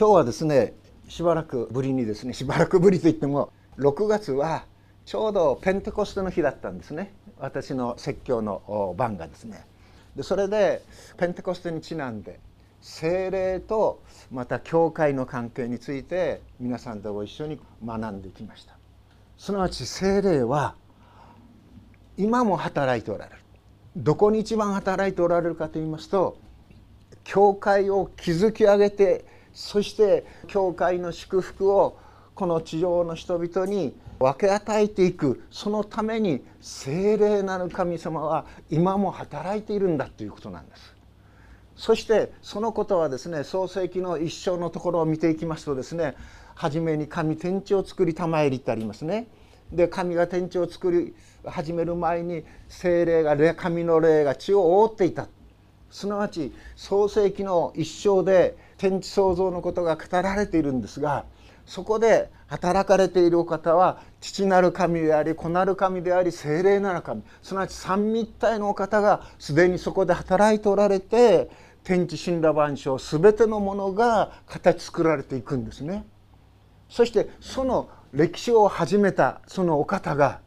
今日はですねしばらくぶりにですねしばらくぶりといっても6月はちょうどペンテコステの日だったんですね。私の説教の番がですね。でそれでペンテコステにちなんで精霊とまた教会の関係について皆さんとご一緒に学んできました。すなわち精霊は今も働いておられる。どこに一番働いておられるかと言いますと教会を築き上げてそして教会の祝福をこの地上の人々に分け与えていくそのために聖霊なる神様は今も働いているんだということなんです。そしてそのことはですね創世記の一章のところを見ていきますとですね初めに神天地を作り賜りってありますね。で神が天地を作り始める前に精霊が神の霊が地を覆っていたすなわち創世記の一章で天地創造のことが語られているんですがそこで働かれているお方は父なる神であり子なる神であり精霊なる神すなわち三密体のお方がすでにそこで働いておられて天地神羅万象全てのものが形作られていくんですね。そしてその歴史を始めたそのお方が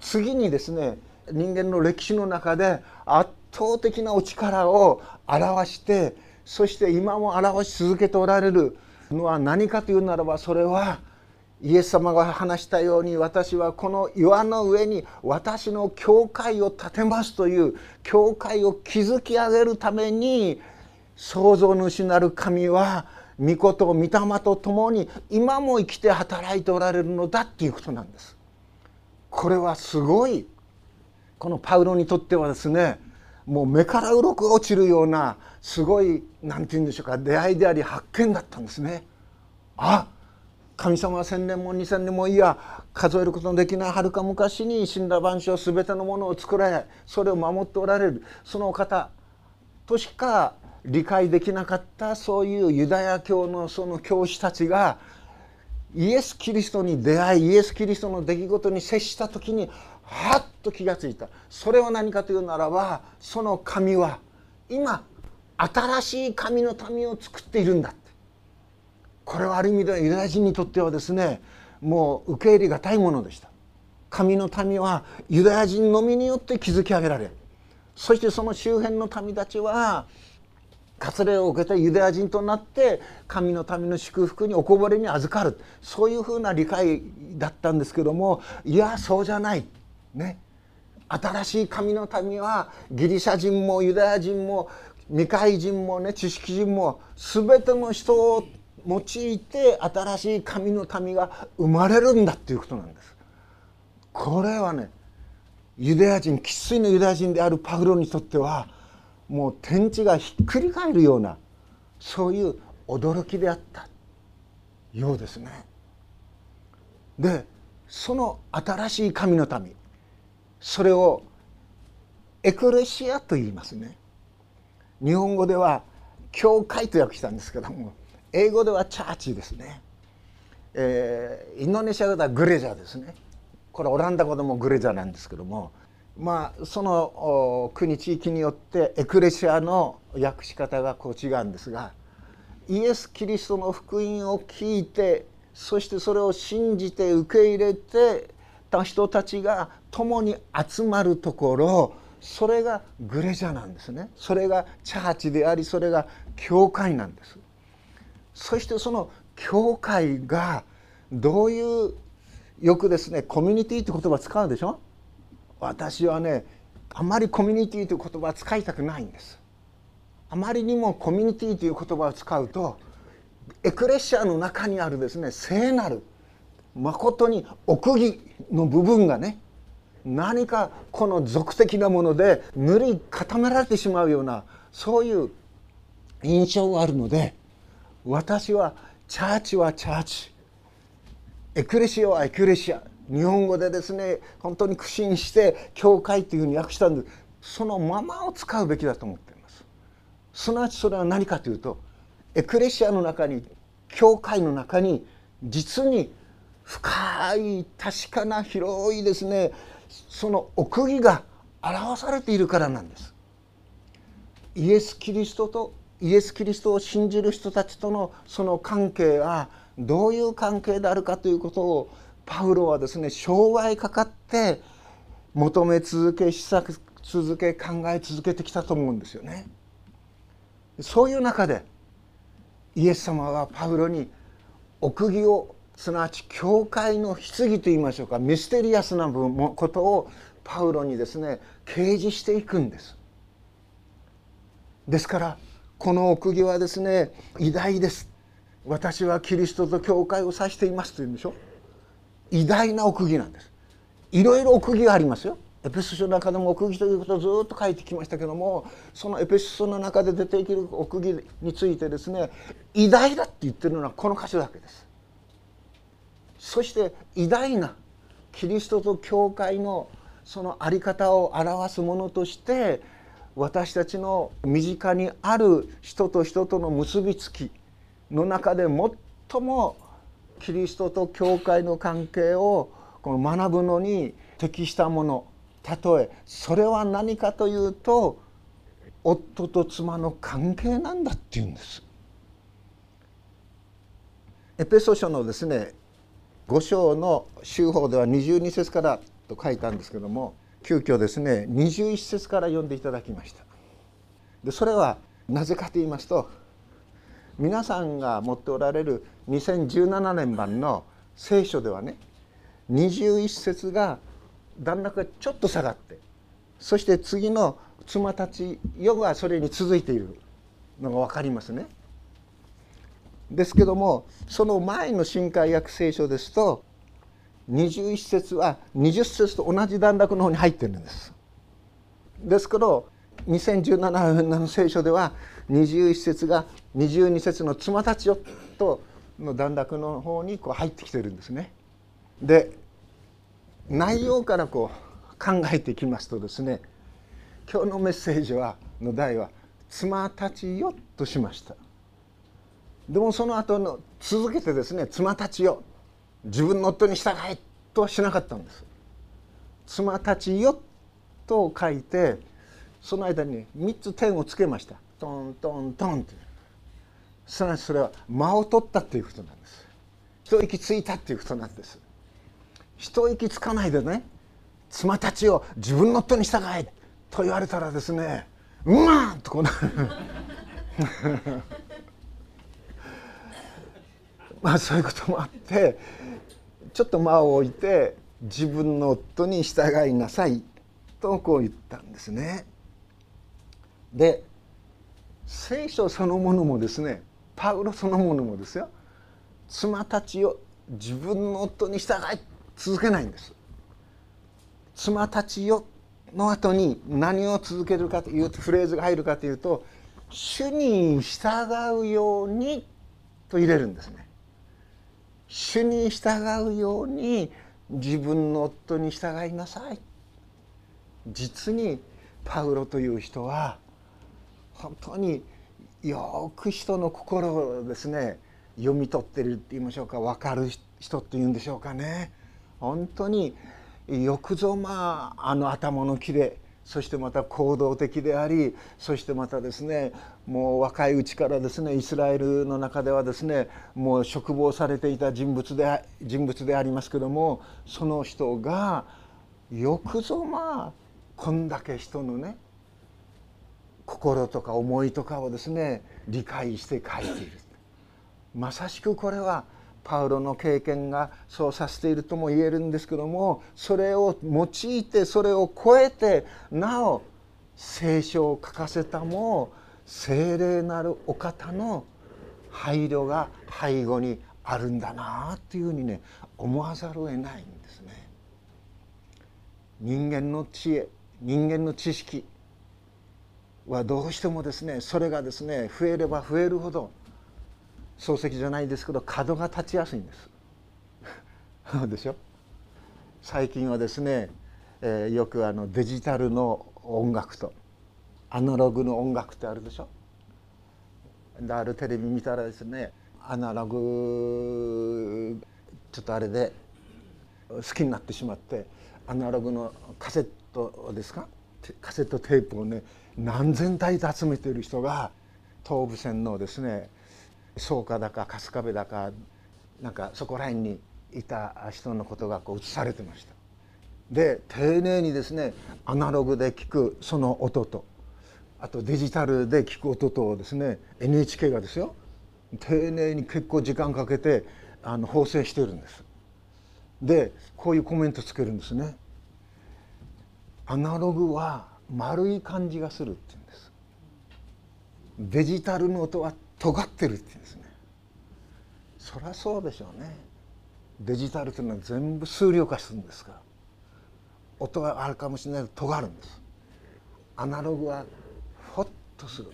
次にですね人間の歴史の中で圧倒的なお力を表してそして今も表し続けておられるのは何かというならばそれはイエス様が話したように私はこの岩の上に私の教会を建てますという教会を築き上げるために創造主なる神は御子と御霊と共に今も生きて働いておられるのだっていうことなんです。これはすごいこのパウロにとってはですねもう目から鱗が落ちるようなすごい何て言うんでしょうか出会いであり発見だったんですね。あ神様は千年も二千年もいや数えることのできないはるか昔に死んだ万象全てのものを作られそれを守っておられるそのお方としか理解できなかったそういうユダヤ教のその教師たちがイエス・キリストに出会いイエス・キリストの出来事に接した時にはっと気がついた。それは何かというならばその神は今新しい神の民を作っているんだって。これはある意味ではユダヤ人にとってはですねもう受け入れがたいものでした。神の民はユダヤ人のみによって築き上げられそしてその周辺の民たちは割礼を受けてユダヤ人となって神の民の祝福におこぼれに預かる。そういうふうな理解だったんですけどもいやそうじゃない。ね。新しい神の民はギリシャ人もユダヤ人も未開人もね知識人も全ての人を用いて新しい神の民が生まれるんだっていうことなんです。これはねユダヤ人生粋のユダヤ人であるパウロにとってはもう天地がひっくり返るようなそういう驚きであったようですね。でその新しい神の民それをエクレシアと言いますね。日本語では教会と訳したんですけども英語ではチャーチですね。えー、インドネシア語ではグレジャーですね。これオランダ語でもグレジャーなんですけどもまあその国地域によってエクレシアの訳し方がこう違うんですがイエス・キリストの福音を聞いてそしてそれを信じて受け入れてた人たちが共に集まるところそれがグレジャなんですね。それがチャーチでありそれが教会なんです。そしてその教会がどういうよくですねコミュニティって言葉使うでしょ？私はねあまりコミュニティという言葉は使いたくないんです。あまりにもコミュニティという言葉を使うとエクレシアの中にあるですね聖なる誠に奥義の部分がね何かこの俗的なもので塗り固められてしまうようなそういう印象があるので私はチャーチはチャーチ。エクレシアはエクレシア。日本語でですね本当に苦心して教会というふうに訳したんですそのままを使うべきだと思っています。すなわちそれは何かというとエクレシアの中に教会の中に実に深い確かな広いですねその奥義が表されているからなんですイエス・キリストとイエス・キリストを信じる人たちとのその関係はどういう関係であるかということをパウロはですね生涯かかって求め続け試作続け考え続けてきたと思うんですよね。そういう中でイエス様はパウロに奥義をすなわち教会の棺といいましょうかミステリアスなことをパウロにですね掲示していくんです。ですからこの奥義はですね偉大です。私はキリストと教会を指していますと言うんでしょ。偉大な奥義なんです。いろいろ奥義がありますよ。エペソ書の中でも奥義ということをずっと書いてきましたけどもそのエペソ書の中で出てくる奥義についてですね偉大だって言ってるのはこの箇所だけです。そして偉大なキリストと教会のその在り方を表すものとして私たちの身近にある人と人との結びつきの中で最もキリストと教会の関係をこの学ぶのに適したもの例えそれは何かというと夫と妻の関係なんだっていうんです。エペソ書のですね5章の修法では22節からと書いたんですけども急遽ですね21節から読んでいただきましたでそれはなぜかと言いますと皆さんが持っておられる2017年版の聖書ではね21節が段落がちょっと下がってそして次の妻たちよがそれに続いているのが分かりますね。ですけどもその前の新海訳聖書ですと21節は20節と同じ段落の方に入ってるんです。ですけど2017年の聖書では21節が22節の妻たちよとの段落の方にこう入ってきてるんですね。で内容からこう考えていきますとですね今日のメッセージはの題は「妻たちよ」としました。でもその後の続けてですね「妻たちよ」自分の夫に従えとはしなかったんです。妻たちよと書いてその間に3つ点をつけました。トントントンって。すなわちそれは間を取ったっていうことなんです。一息ついたっていうことなんです。一息つかないでね妻たちを自分の夫に従えと言われたらですねうまーんとこうなる。まあそういうこともあってちょっと間を置いて自分の夫に従いなさいとこう言ったんですね。で聖書そのものもですねパウロそのものもですよ妻たちを自分の夫に従い続けないんです。妻たちよの後に何を続けるかというフレーズが入るかというと「主に従うように」と入れるんですね。主に従うように自分の夫に従いなさい。実にパウロという人は本当によく人の心をですね読み取ってるって言いましょうか。分かる人っていうんでしょうかね。本当によくぞまああの頭の切れそしてまた行動的でありそしてまたですねもう若いうちからですねイスラエルの中ではですねもう嘱望されていた人物で人物でありますけどもその人がよくぞまあこんだけ人のね心とか思いとかをですね理解して書いている。まさしくこれはパウロの経験がそうさせているとも言えるんですけどもそれを用いてそれを超えてなお聖書を書かせたも聖霊なるお方の配慮が背後にあるんだなっていうふうにね思わざるを得ないんですね。人間の知恵人間の知識はどうしてもですねそれがですね増えれば増えるほど漱石じゃないですけど角が立ちやすいんです でしょ？最近はですね、えー、よくあのデジタルの音楽とアナログの音楽ってあるでしょ？あるテレビ見たらですねアナログちょっとあれで好きになってしまってアナログのカセットですか？カセットテープをね何千体で集めている人が東武線のですね草加だか春日部だかなんかそこら辺にいた人のことがこう映されてました。で丁寧にですねアナログで聞くその音とあとデジタルで聞く音とですね NHK がですよ丁寧に結構時間かけてあの縫製してるんです。でこういうコメントつけるんですね。アナログは丸い感じがするって言うんです。デジタルの音は尖ってるって言うんですね。そりゃそうでしょうね。デジタルというのは全部数量化するんですから。音があるかもしれないけど尖るんです。アナログはとする。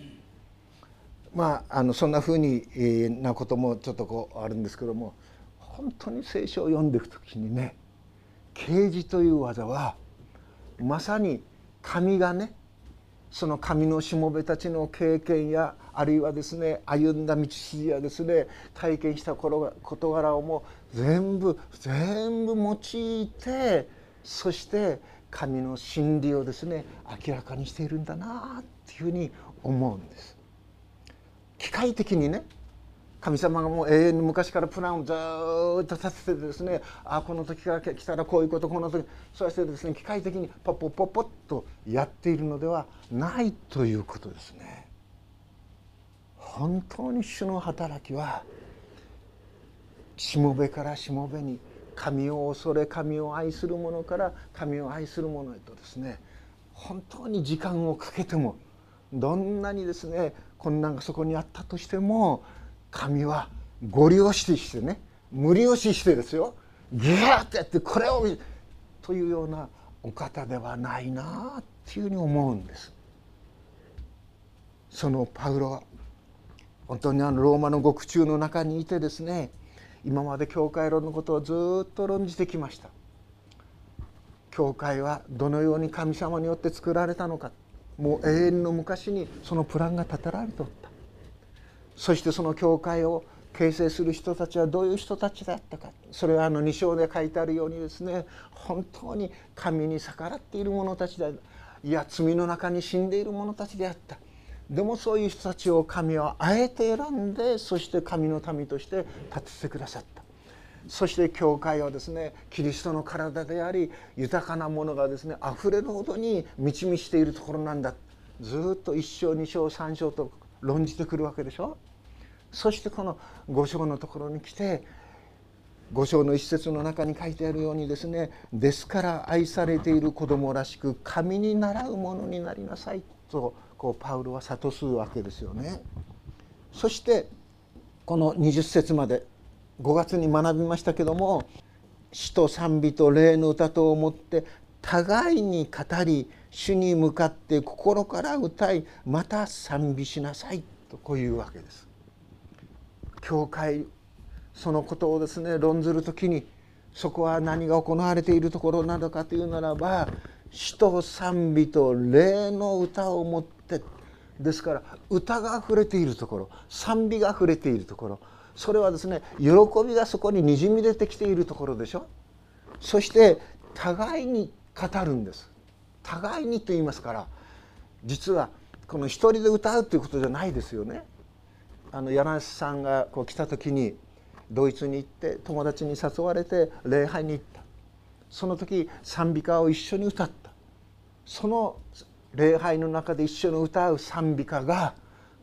まああのそんなふうに、えー、なこともちょっとこうあるんですけども本当に聖書を読んでいく時にね啓示という技はまさに神がねその神のしもべたちの経験やあるいはですね歩んだ道筋やですね体験した事柄をも全部全部用いてそして神の真理をですね明らかにしているんだなっていうふうに思うんです。機械的にね神様がもう永遠に昔からプランをずっと立ててですねあこの時が来たらこういうことこの時そしてですね機械的にポッポッポッポッとやっているのではないということですね。本当に主の働きはしもべからしもべに神を恐れ神を愛する者から神を愛する者へとですね本当に時間をかけてもどんなにですね困難がそこにあったとしても神はご利用ししてね無利用ししてですよギューッとやってこれをというようなお方ではないなっていうふうに思うんです。そのパウロは本当にあのローマの獄中の中にいてですね今まで教会論のことをずっと論じてきました。教会はどのように神様によって作られたのかもう永遠の昔にそのプランが立てられておった。そしてその教会を形成する人たちはどういう人たちだったか。それはあの2章で書いてあるようにですね本当に神に逆らっている者たちでいや罪の中に死んでいる者たちであった。でもそういう人たちを神はあえて選んでそして神の民として立ててくださった。そして教会はですねキリストの体であり豊かなものがですねあふれるほどに満ち満ちているところなんだずっと1章2章3章と論じてくるわけでしょ？そしてこの五章のところに来て五章の一節の中に書いてあるようにですねですから愛されている子供らしく神に習うものになりなさいとこうパウロは諭すわけですよね。そしてこの20節まで5月に学びましたけども詩と賛美と霊の歌と思って互いに語り主に向かって心から歌いまた賛美しなさいとこういうわけです。教会そのことをですね論ずる時にそこは何が行われているところなのかというならば詩と賛美と霊の歌を持ってですから歌があふれているところ賛美があふれているところそれはですね喜びがそこににじみ出てきているところでしょ？そして互いに語るんです。互いにと言いますから実はこの一人で歌うということじゃないですよね。あの柳瀬さんがこう来た時にドイツに行って友達に誘われて礼拝に行った。その時賛美歌を一緒に歌った。その礼拝の中で一緒に歌う賛美歌が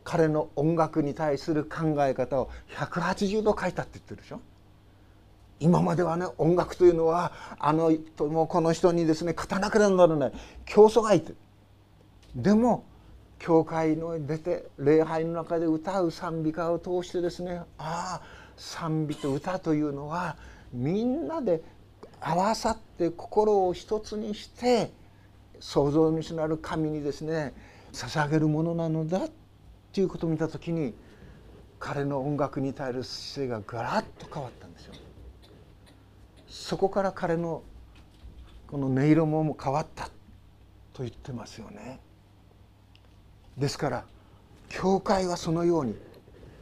彼の音楽に対する考え方を180度変えたって言ってるでしょ？今まではね音楽というのはあの人もこの人にですね勝たなければならない。競争がいてでも教会の出て礼拝の中で歌う賛美歌を通してですねああ賛美と歌というのはみんなで合わさって心を一つにして創造主なる神にですね捧げるものなのだっていうことを見た時に彼の音楽に対する姿勢がガラッと変わったんですよ。そこから彼のこの音色も変わったと言ってますよね。ですから教会はそのように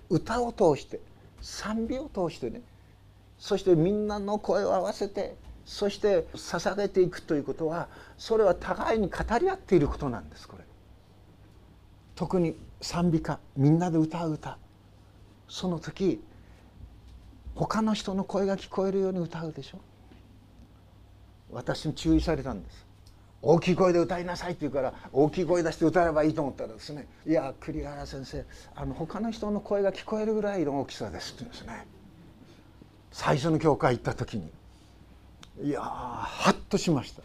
歌を通して賛美を通してねそしてみんなの声を合わせてそして捧げていくということはそれは互いに語り合っていることなんですこれ。特に賛美歌みんなで歌う歌。その時他の人の声が聞こえるように歌うでしょ。私に注意されたんです。大きい声で歌いなさいって言うから大きい声出して歌えばいいと思ったらですね「いや栗原先生あの他の人の声が聞こえるぐらいの大きさです」って言うんですね。最初の教会行った時に。いやハッとしました。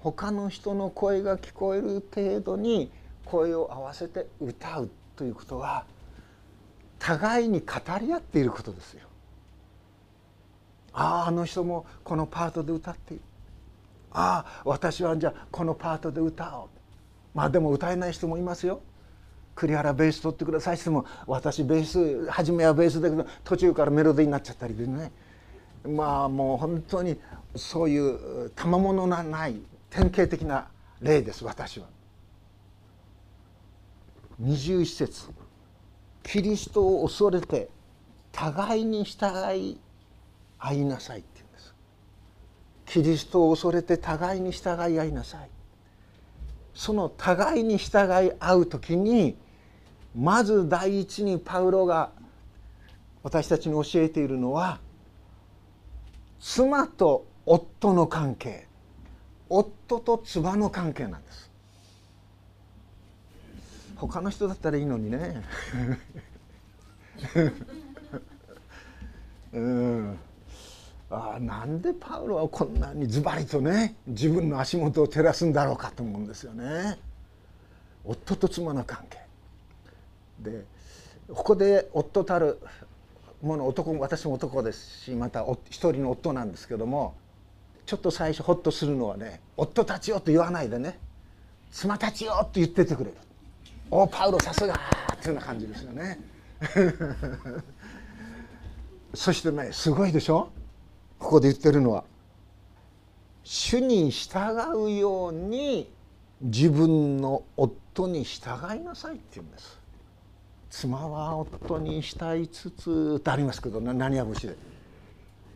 他の人の声が聞こえる程度に声を合わせて歌うということは互いに語り合っていることですよ。あああの人もこのパートで歌っているああ私はじゃあこのパートで歌おうまあでも歌えない人もいますよ栗原ベース取ってくださいっても私ベース初めはベースだけど途中からメロディーになっちゃったりでねまあもう本当にそういう賜物のない典型的な例です私は。21節。キリストを恐れて互いに従い合いなさいって言うんです。キリストを恐れて互いに従い合いなさい。その互いに従い合う時にまず第一にパウロが私たちに教えているのは妻と夫の関係。夫と妻の関係なんです。他の人だったらいいのにね うんあなんでパウロはこんなにズバリとね自分の足元を照らすんだろうかと思うんですよね。夫と妻の関係でここで夫たるもの男私も男ですしまた一人の夫なんですけどもちょっと最初ホッとするのはね「夫たちよ」と言わないでね「妻たちよ」と言っててくれる。おパウロさすがっていうような感じですよね。そしてねすごいでしょ？ここで言ってるのは主に従うように自分の夫に従いなさいって言うんです。妻は夫に従いつつってありますけど何や節で。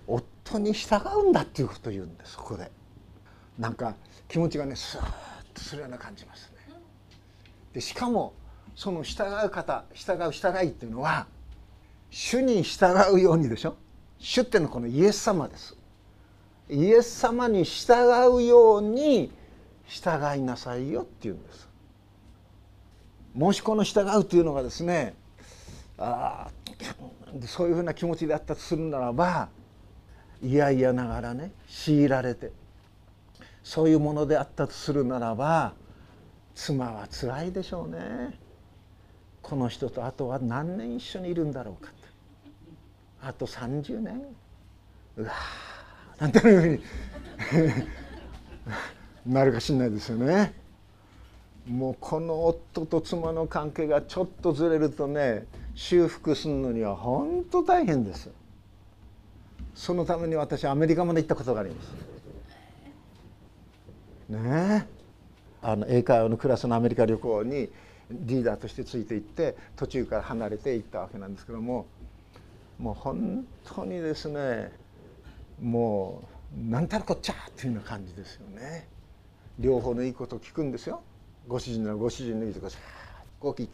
夫に従うんだっていうことを言うんですそこで。なんか気持ちがねスーッとするような感じますでしかもその従う方従う従いっていうのは主に従うようにでしょ？主っていうのはこのイエス様です。イエス様に従うように従いなさいよっていうんです。もしこの従うというのがですねあそういうふうな気持ちであったとするならばいやいやながらね強いられてそういうものであったとするならば妻はつらいでしょうね。この人とあとは何年一緒にいるんだろうかあと30年。うわなんていうふうに。なるかしんないですよね。もうこの夫と妻の関係がちょっとずれるとね修復するのには本当大変です。そのために私アメリカまで行ったことがあります。ねえ。あの英会話のクラスのアメリカ旅行にリーダーとしてついていって途中から離れていったわけなんですけどももう本当にですねもう何たるこっちゃっていうような感じですよね。両方のいいことを聞くんですよ。ご主人ならご主人のいいとこさこう聞い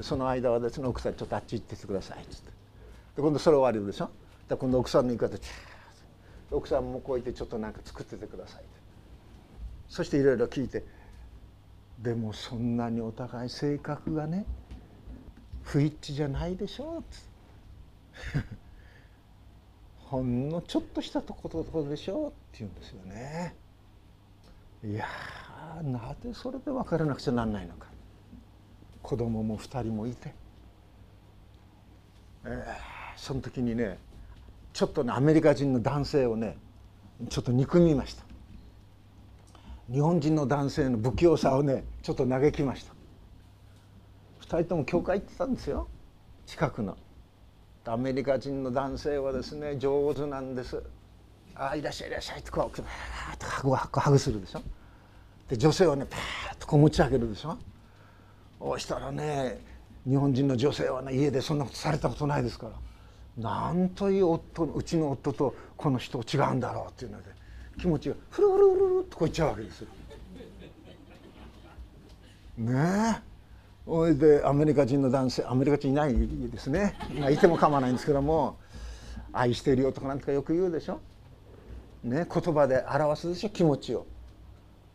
その間はですね奥さんちょっとあっち行っててくださいっつってで今度それ終わりでしょ？で今度奥さんの言い方チャー奥さんもこう言ってちょっとなんか作っててくださいそしていろいろ聞いてでもそんなにお互い性格がね不一致じゃないでしょう ほんのちょっとしたところでしょうって言うんですよね。いやなぜそれで分からなくちゃなんないのか。子供も2人もいて、えー、その時にねちょっとねアメリカ人の男性をねちょっと憎みました。日本人の男性の不器用さをねちょっと嘆きました。2人とも教会行ってたんですよ。近くの。アメリカ人の男性はですね上手なんです。ああいらっしゃいいらっしゃいってこうパーッとハグハグするでしょ。で女性はねパーッとこう持ち上げるでしょ。そしたらね日本人の女性はね家でそんなことされたことないですから。なんという夫うちの夫とこの人違うんだろうっていうので。気持ちがフルフルフルっとこういっちゃうわけですよ。ねえそれでアメリカ人の男性アメリカ人いないですね、まあ、いても構わないんですけども「愛してるよ」とかなんとかよく言うでしょ。ね言葉で表すでしょ気持ちを。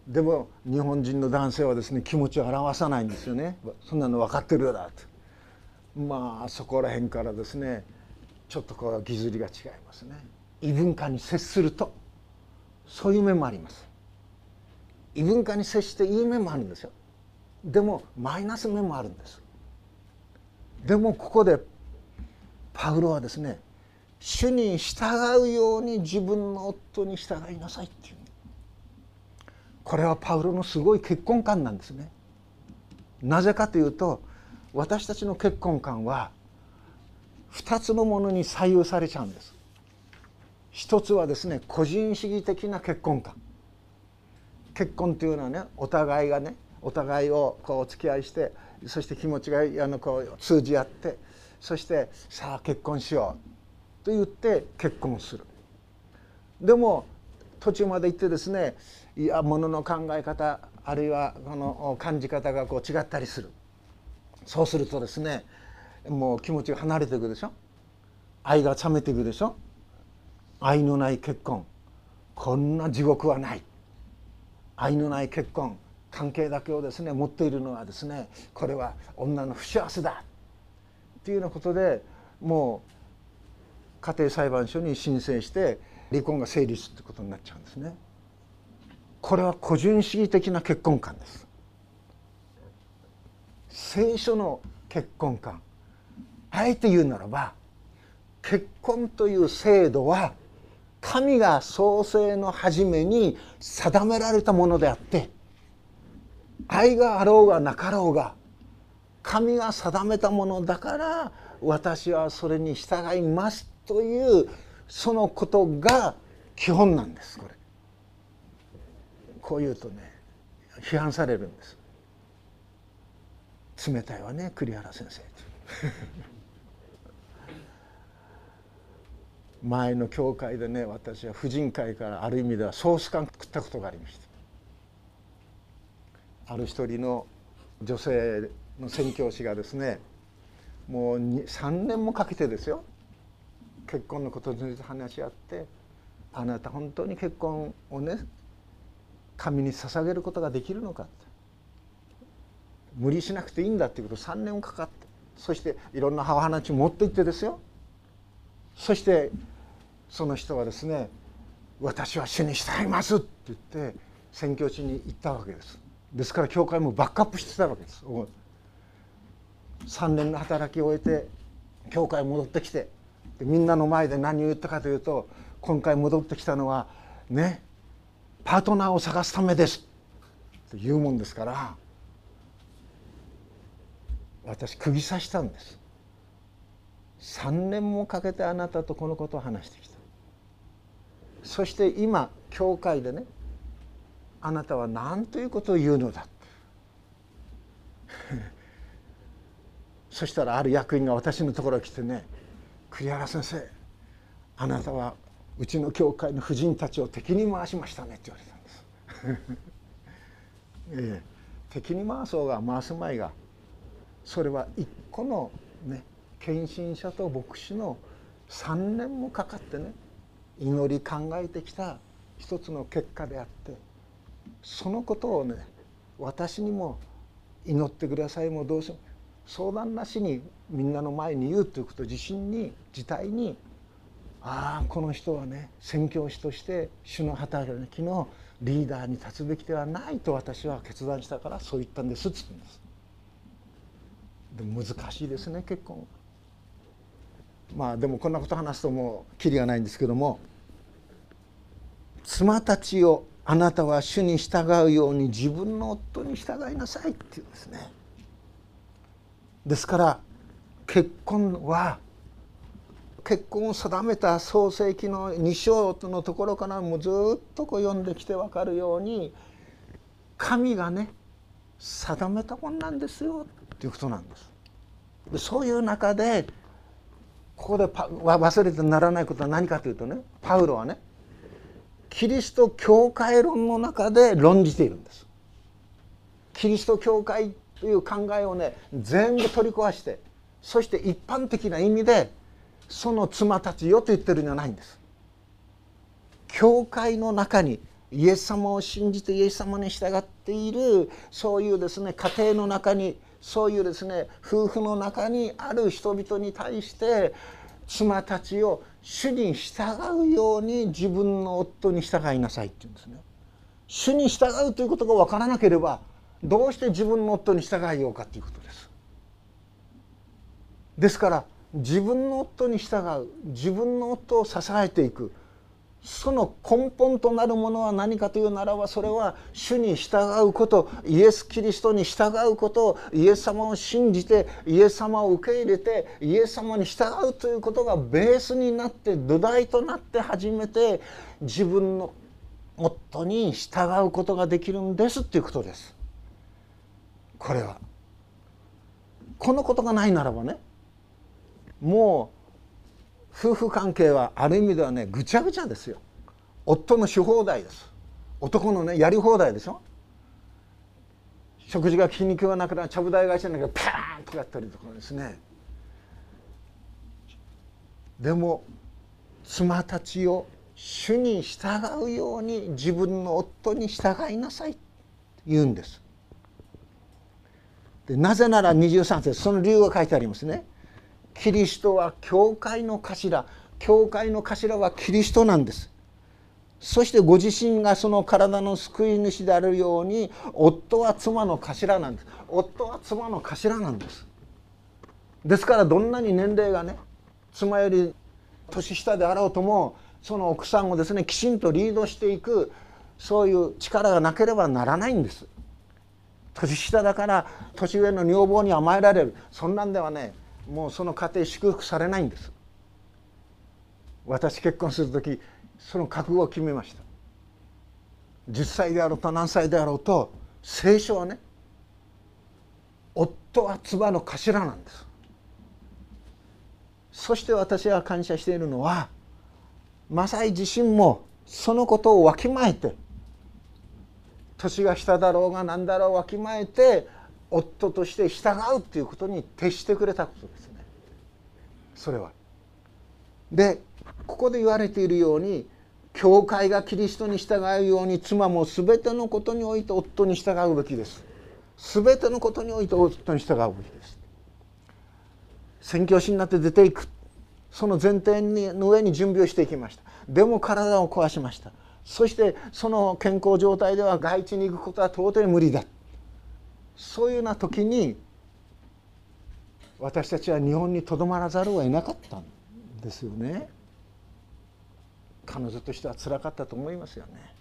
でも日本人の男性はですね気持ちを表さないんですよねそんなの分かってるよだとまあそこら辺からですねちょっとこうぎずりが違いますね異文化に接するとそういう面もあります。異文化に接していい面もあるんですよ。でもマイナス面もあるんです。でもここでパウロはですね主に従うように自分の夫に従いなさいっていうこれはパウロのすごい結婚観なんですね。なぜかというと私たちの結婚観は2つのものに左右されちゃうんです。一つはですね個人主義的な結婚観。結婚というのはねお互いがねお互いをこうお付き合いしてそして気持ちがあのこう通じ合ってそしてさあ結婚しようと言って結婚する。でも途中まで行ってですねいやものの考え方あるいはこの感じ方がこう違ったりする。そうするとですねもう気持ちが離れていくでしょ。愛が冷めていくでしょ。愛のない結婚こんな地獄はない愛のない結婚関係だけをですね持っているのはですねこれは女の不幸せだっていうようなことでもう家庭裁判所に申請して離婚が成立ってことになっちゃうんですね。これは個人主義的な結婚観です。聖書の結婚観あえて言うならば結婚という制度は神が創世の初めに定められたものであって愛があろうがなかろうが神が定めたものだから私はそれに従いますというそのことが基本なんですこれ。こう言うとね批判されるんです。冷たいわね栗原先生前の教会でね私は婦人会からある意味ではソース感食ったことがありました。ある一人の女性の宣教師がですねもう3年もかけてですよ結婚のことについて話し合ってあなた本当に結婚をね神に捧げることができるのかって。無理しなくていいんだっていうこと3年かかって。そしていろんな母話持っていってですよ。そしてその人はですね「私は主に従います」って言って宣教地に行ったわけです。ですから教会もバックアップしてたわけです。3年の働きを終えて教会戻ってきてみんなの前で何を言ったかというと今回戻ってきたのはねパートナーを探すためです。というもんですから私釘刺したんです。3年もかけてあなたとこのことを話してきた。そして今教会でねあなたは何ということを言うのだ そしたらある役員が私のところに来てね「栗原先生あなたはうちの教会の婦人たちを敵に回しましたね」って言われたんです。ええ、敵に回そうが回すまいがそれは一個のね献身者と牧師の3年もかかってね祈り考えてきた一つの結果であってそのことをね私にも祈ってくださいもどうしよう相談なしにみんなの前に言うということ自身に自体にああこの人はね宣教師として主の働きのリーダーに立つべきではないと私は決断したからそう言ったんですっつってんです。で難しいですね結婚まあでもこんなこと話すともうきりがないんですけども妻たちをあなたは主に従うように自分の夫に従いなさいっていうんですね。ですから結婚は結婚を定めた創世記の2章のところからもずっとこう読んできて分かるように神がね定めたもんなんですよっていうことなんです。でそういう中でここで忘れてならないことは何かというとねパウロはねキリスト教会論の中で論じているんです。キリスト教会という考えをね全部取り壊してそして一般的な意味でその妻たちよと言ってるんじゃないんです。教会の中にイエス様を信じてイエス様に従っているそういうですね家庭の中にそういうですね夫婦の中にある人々に対して妻たちを主に従うように自分の夫に従いなさいって言うんですね。主に従うということが分からなければどうして自分の夫に従いようかということです。ですから自分の夫に従う自分の夫を支えていくその根本となるものは何かというならばそれは主に従うことイエス・キリストに従うことイエス様を信じてイエス様を受け入れてイエス様に従うということがベースになって土台となって初めて自分の夫に従うことができるんですっていうことです。これはこのことがないならばねもう夫婦関係はある意味ではねぐちゃぐちゃですよ。夫のし放題です。男のねやり放題でしょ。食事が気に食わなくなちゃぶ台返しなきゃパーンとやったりとかですね。でも妻たちを主に従うように自分の夫に従いなさいって言うんです。でなぜなら23節その理由が書いてありますね。キリストは教会の頭教会の頭はキリストなんです。そしてご自身がその体の救い主であるように夫は妻の頭なんです。夫は妻の頭なんです。ですからどんなに年齢がね妻より年下であろうともその奥さんをですねきちんとリードしていくそういう力がなければならないんです。年下だから年上の女房に甘えられる。そんなんではねもうその家庭祝福されないんです。私結婚する時その覚悟を決めました。10歳であろうと何歳であろうと聖書はね夫は妻の頭なんです。そして私は感謝しているのはマサイ自身もそのことをわきまえて年が下だろうが何だろうわきまえて夫として従うっていうことに徹してくれたことですねそれは。でここで言われているように教会がキリストに従うように妻も全てのことにおいて夫に従うべきです。全てのことにおいて夫に従うべきです。宣教師になって出ていくその前提の上に準備をしていきましたでも体を壊しましたそしてその健康状態では外地に行くことは到底無理だそういうような時に私たちは日本にとどまらざるを得なかったんですよね。彼女としてはつらかったと思いますよね。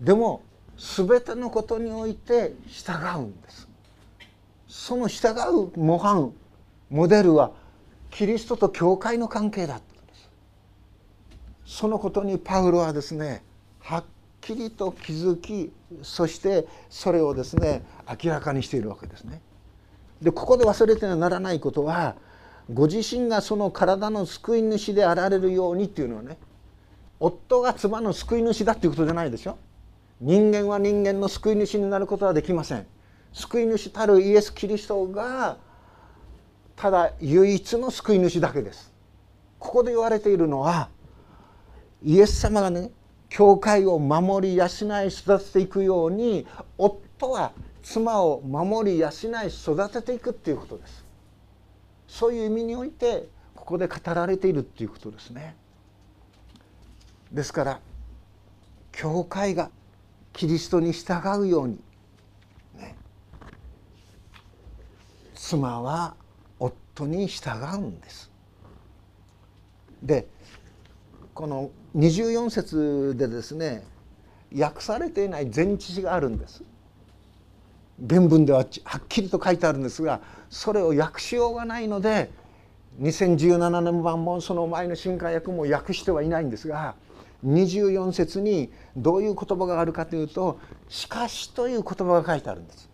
でも全てのことにおいて従うんです。その従う模範モデルはキリストと教会の関係だったんです。そのことにパウロはですねはっきりと気づきそしてそれをですね明らかにしているわけですね。でここで忘れてはならないことはご自身がその体の救い主であられるようにっていうのはね夫が妻の救い主だっていうことじゃないでしょ。人間は人間の救い主になることはできません。救い主たるイエス・キリストがただ唯一の救い主だけです。ここで言われているのはイエス様がね教会を守り養い育てていくように夫は妻を守り養い育てていくっていうことです。そういう意味においてここで語られているっていうことですね。ですから教会がキリストに従うように、ね、妻は夫に従うんです。でこの24節でですね訳されていない前置詞があるんです原文でははっきりと書いてあるんですがそれを訳しようがないので2017年版もその前の新海訳も訳してはいないんですが24節にどういう言葉があるかというと「しかし」という言葉が書いてあるんです。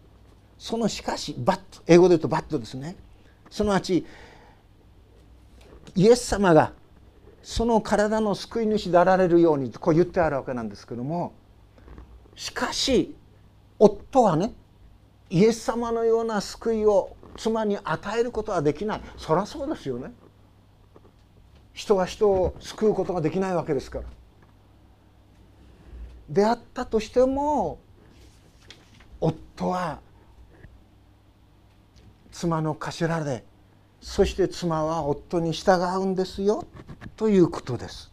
その「しかし」バット英語で言うとバットですね。すなわちイエス様がその体の救い主であられるようにとこう言ってあるわけなんですけどもしかし夫はねイエス様のような救いを妻に与えることはできない。そりゃそうですよね。人は人を救うことができないわけですから。であったとしても夫は妻の頭でそして妻は夫に従うんですよということです。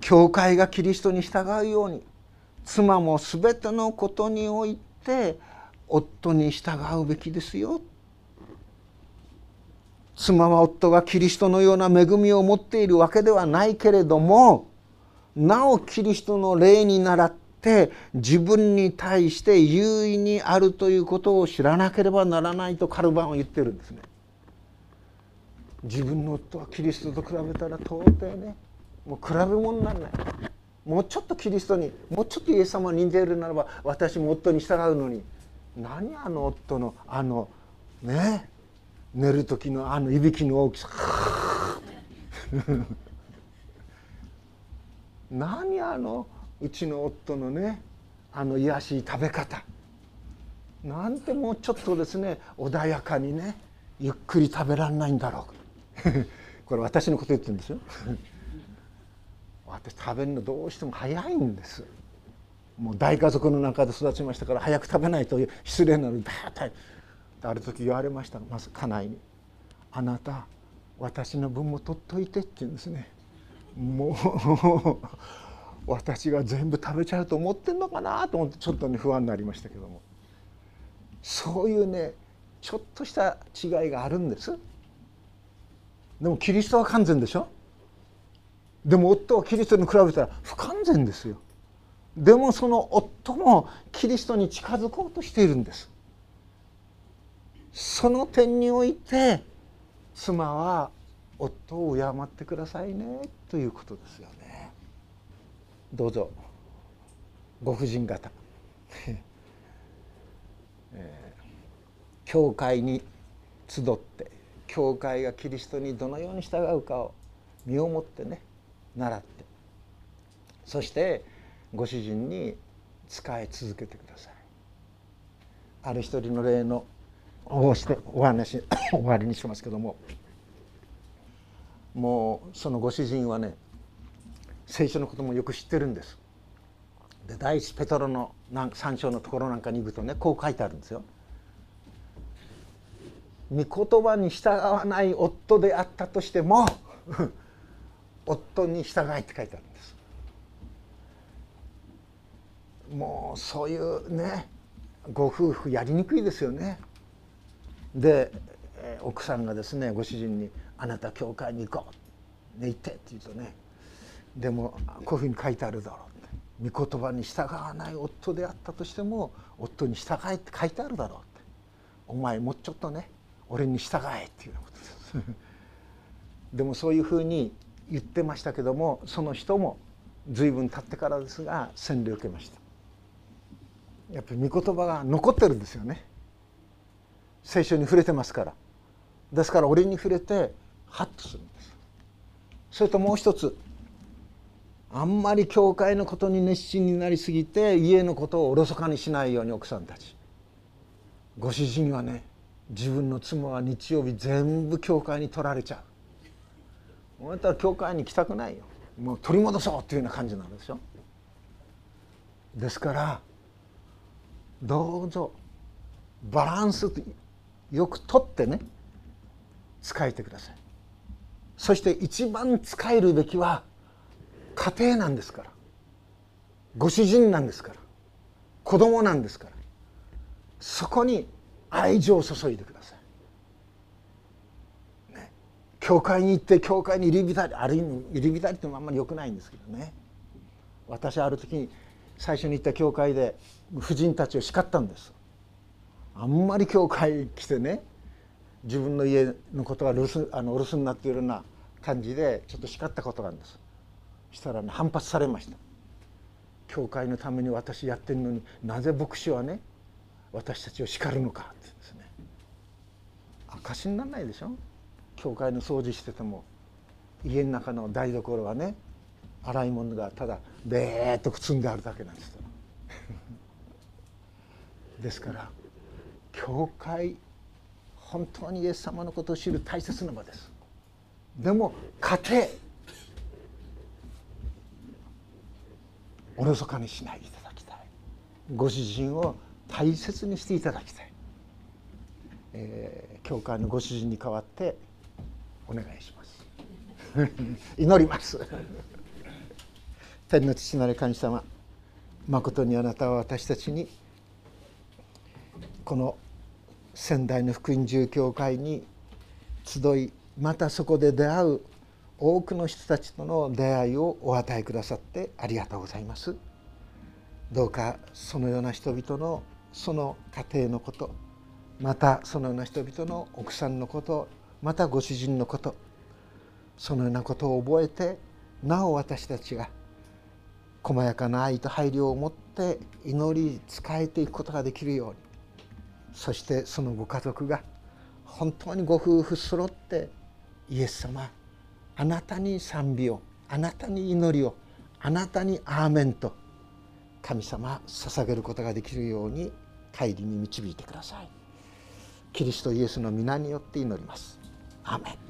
教会がキリストに従うように妻も全てのことにおいて夫に従うべきですよ。妻は夫がキリストのような恵みを持っているわけではないけれどもなおキリストの霊に倣って自分に対して優位にあるということを知らなければならないとカルバンは言ってるんですね。自分の夫はキリストと比べたら到底ね。もう比べ物にならない。もうちょっとキリストにもうちょっとイエス様に似ているならば私も夫に従うのに。何あの夫のあのね寝る時のあのいびきの大きさ。何あのうちの夫のねあの癒しい食べ方。なんてもうちょっとですね穏やかにねゆっくり食べられないんだろう。これ私のこと言ってるんですよ。私食べるのどうしても早いんです。もう大家族の中で育ちましたから早く食べないと失礼なのにバーッと。ある時言われましたまず家内に「あなた私の分も取っといて」って言うんですね。もう私が全部食べちゃうと思ってんのかなと思ってちょっとね不安になりましたけども。そういうねちょっとした違いがあるんです。でもキリストは完全でしょ？でも夫はキリストに比べたら不完全ですよ。でもその夫もキリストに近づこうとしているんです。その点において妻は夫を敬ってくださいねということですよ。どうぞ。ご婦人方、えー、教会に集って教会がキリストにどのように従うかを身をもってね習って。そしてご主人に仕え続けてください。ある一人の例のをしてお話終わりにしますけども。もうそのご主人はね聖書のこともよく知ってるんです。で第一ペトロの3章のところなんかに行くとねこう書いてあるんですよ。御言葉に従わない夫であったとしても 夫に従いって書いてあるんです。もうそういうねご夫婦やりにくいですよね。で奥さんがですねご主人に「あなた教会に行こう」ね「行って」って言うとねでもこういうふうに書いてあるだろう御言葉に従わない夫であったとしても夫に従えって書いてあるだろうって。お前もうちょっとね俺に従えっていうようなことですでもそういうふうに言ってましたけどもその人も随分経ってからですが洗礼を受けました。やっぱり御言葉が残ってるんですよね。聖書に触れてますから。ですから俺に触れてハッとするんです。それともう一つあんまり教会のことに熱心になりすぎて家のことをおろそかにしないように奥さんたち。ご主人はね自分の妻は日曜日全部教会に取られちゃう。思ったら教会に来たくないよ。もう取り戻そうっていうような感じなんですよ。ですからどうぞバランスよくとってね使えてください。そして一番使えるべきは家庭なんですから。ご主人なんですから。子供なんですから。そこに愛情を注いでください、ね、教会に行って教会に入り浸りある意味入り浸りってもあんまりよくないんですけどね。私ある時に最初に行った教会で婦人たちを叱ったんです。あんまり教会来てね自分の家のことが留守あのお留守になっているような感じでちょっと叱ったことがあるんです。したらね反発されました。教会のために私やってるのになぜ牧師はね私たちを叱るのかってですね。証にならないでしょ。教会の掃除してても家の中の台所はね洗い物がただべーっと積んであるだけなんです ですから教会本当にイエス様のことを知る大切な場です。でも家庭おろそかにしないでいただきたい。ご主人を大切にしていただきたい、えー、教会のご主人に代わってお願いします。祈ります。天の父なる神様まことにあなたは私たちにこの仙台の福音住教会に集いまたそこで出会う多くの人たちとの出会いをお与えくださってありがとうございます。どうかそのような人々のその家庭のことまたそのような人々の奥さんのことまたご主人のことそのようなことを覚えてなお私たちが細やかな愛と配慮を持って祈り仕えていくことができるようにそしてそのご家族が本当にご夫婦揃ってイエス様あなたに賛美をあなたに祈りをあなたにアーメンと神様捧げることができるように帰りに導いてください。キリストイエスの皆によって祈ります。アーメン。